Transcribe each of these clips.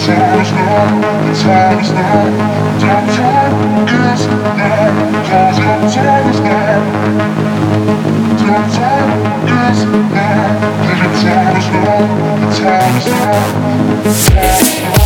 It's always now, it's always now. Don't talk, cause now. Don't now.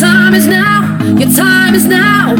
time is now, your time is now.